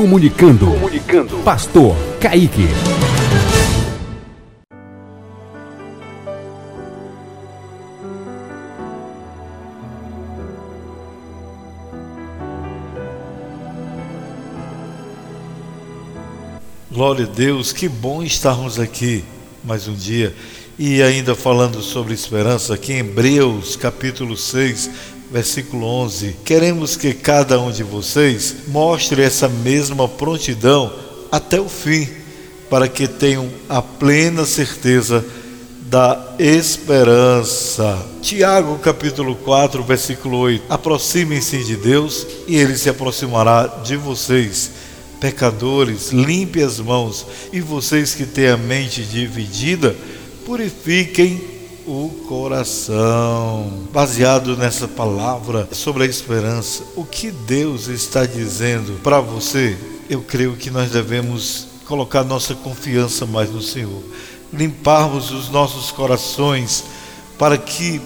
Comunicando. Comunicando. Pastor Kaique. Glória a Deus, que bom estarmos aqui mais um dia. E ainda falando sobre esperança, aqui em Hebreus capítulo 6, versículo 11. Queremos que cada um de vocês mostre essa mesma prontidão até o fim, para que tenham a plena certeza da esperança. Tiago capítulo 4, versículo 8. Aproximem-se de Deus e ele se aproximará de vocês pecadores, limpe as mãos, e vocês que têm a mente dividida, purifiquem o coração. Baseado nessa palavra sobre a esperança, o que Deus está dizendo para você? Eu creio que nós devemos colocar nossa confiança mais no Senhor, limparmos os nossos corações para que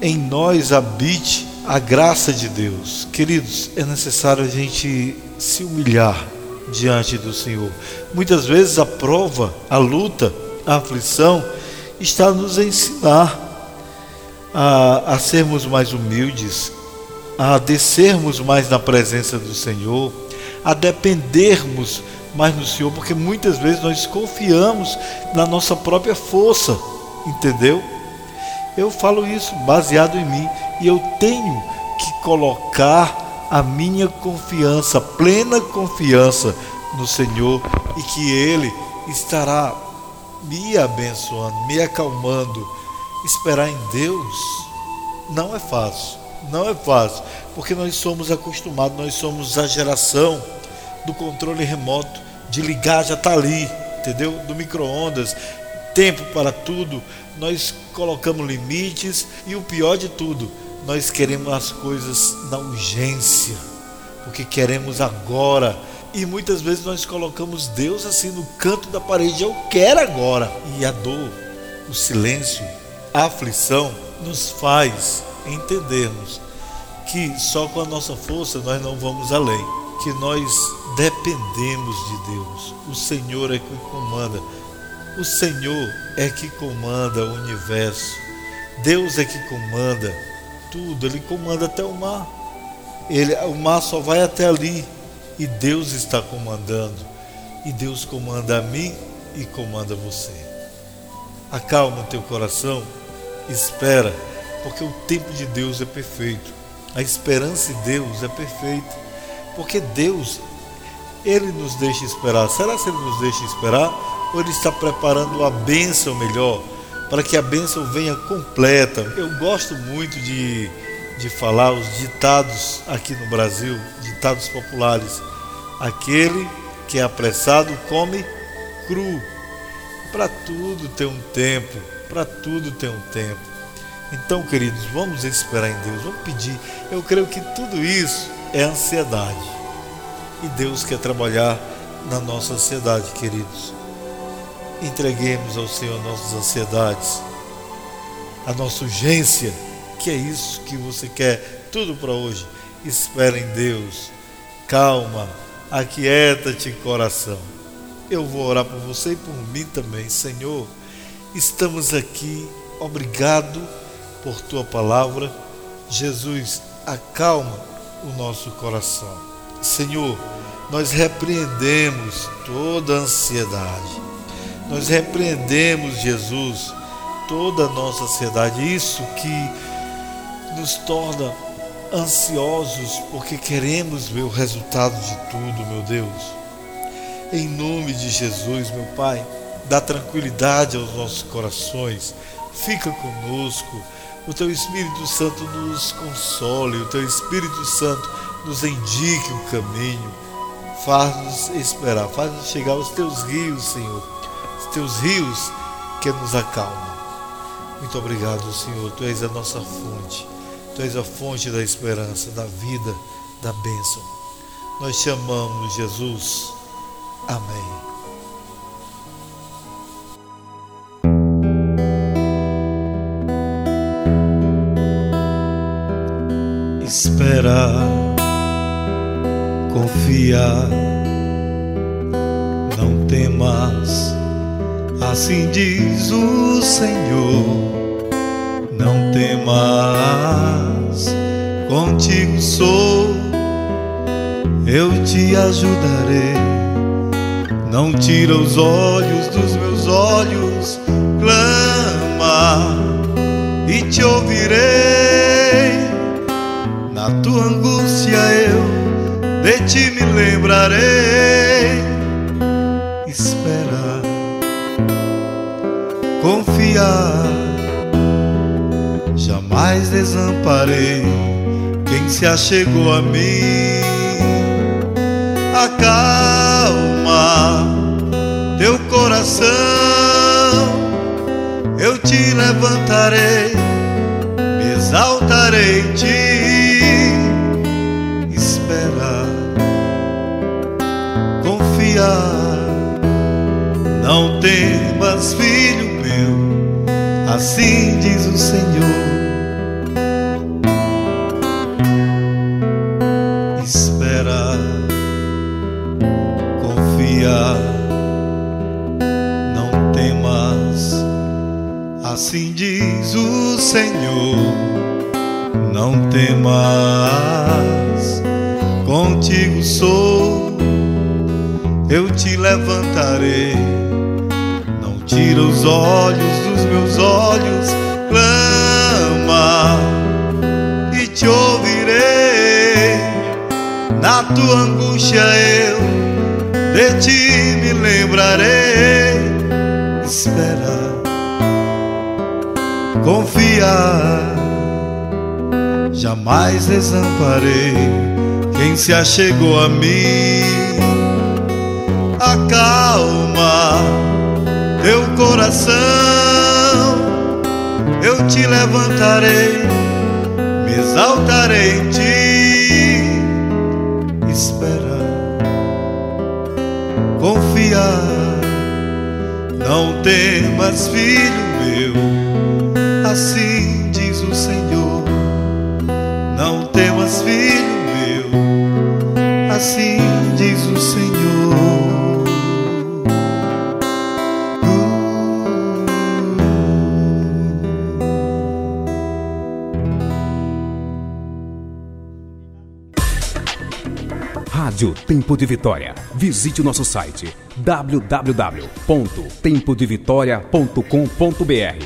em nós habite a graça de Deus. Queridos, é necessário a gente se humilhar diante do Senhor. Muitas vezes a prova, a luta, a aflição está a nos ensinar a, a sermos mais humildes, a descermos mais na presença do Senhor, a dependermos mais no Senhor, porque muitas vezes nós confiamos na nossa própria força, entendeu? Eu falo isso baseado em mim e eu tenho que colocar a minha confiança, plena confiança no Senhor e que Ele estará me abençoando, me acalmando. Esperar em Deus não é fácil, não é fácil, porque nós somos acostumados, nós somos a geração do controle remoto, de ligar já está ali, entendeu? Do micro-ondas, tempo para tudo, nós colocamos limites e o pior de tudo, nós queremos as coisas na urgência, porque queremos agora. E muitas vezes nós colocamos Deus assim no canto da parede, eu quero agora. E a dor, o silêncio, a aflição nos faz entendermos que só com a nossa força nós não vamos além, que nós dependemos de Deus. O Senhor é que comanda. O Senhor é que comanda o universo. Deus é que comanda tudo, ele comanda até o mar. Ele, o mar só vai até ali e Deus está comandando. E Deus comanda a mim e comanda você. Acalma o teu coração, espera, porque o tempo de Deus é perfeito. A esperança em Deus é perfeita, porque Deus ele nos deixa esperar. Será que ele nos deixa esperar ou ele está preparando a bênção melhor? para que a bênção venha completa. Eu gosto muito de, de falar os ditados aqui no Brasil, ditados populares. Aquele que é apressado come cru. Para tudo tem um tempo, para tudo tem um tempo. Então, queridos, vamos esperar em Deus, vamos pedir. Eu creio que tudo isso é ansiedade. E Deus quer trabalhar na nossa ansiedade, queridos entreguemos ao Senhor nossas ansiedades, a nossa urgência, que é isso que você quer, tudo para hoje. Espera em Deus, calma, aquieta-te coração. Eu vou orar por você e por mim também, Senhor. Estamos aqui, obrigado por tua palavra. Jesus, acalma o nosso coração. Senhor, nós repreendemos toda ansiedade nós repreendemos, Jesus, toda a nossa ansiedade, isso que nos torna ansiosos porque queremos ver o resultado de tudo, meu Deus. Em nome de Jesus, meu Pai, dá tranquilidade aos nossos corações, fica conosco. O Teu Espírito Santo nos console, o Teu Espírito Santo nos indique o caminho, faz-nos esperar, faz-nos chegar aos Teus rios, Senhor teus rios que nos acalmam. Muito obrigado, Senhor. Tu és a nossa fonte. Tu és a fonte da esperança, da vida, da bênção. Nós chamamos Jesus. Amém. Esperar, confiar temas, assim diz o Senhor. Não temas, contigo sou, eu te ajudarei. Não tira os olhos dos meus olhos, clama e te ouvirei. Na tua angústia eu de ti me lembrarei. Jamais desamparei quem se achegou a mim. Acalma teu coração, eu te levantarei, me exaltarei em ti. Não temas, filho meu, assim diz o Senhor. Não temas, contigo sou, eu te levantarei Tira os olhos dos meus olhos, clama e te ouvirei. Na tua confia, jamais desamparei quem se achegou a mim. Acalma teu coração, eu te levantarei, me exaltarei em ti. Espera, confia, não temas, filho meu, assim diz o Senhor. Não temas, filho meu, assim diz o Senhor. Rádio Tempo de Vitória. Visite o nosso site www.tempodevitória.com.br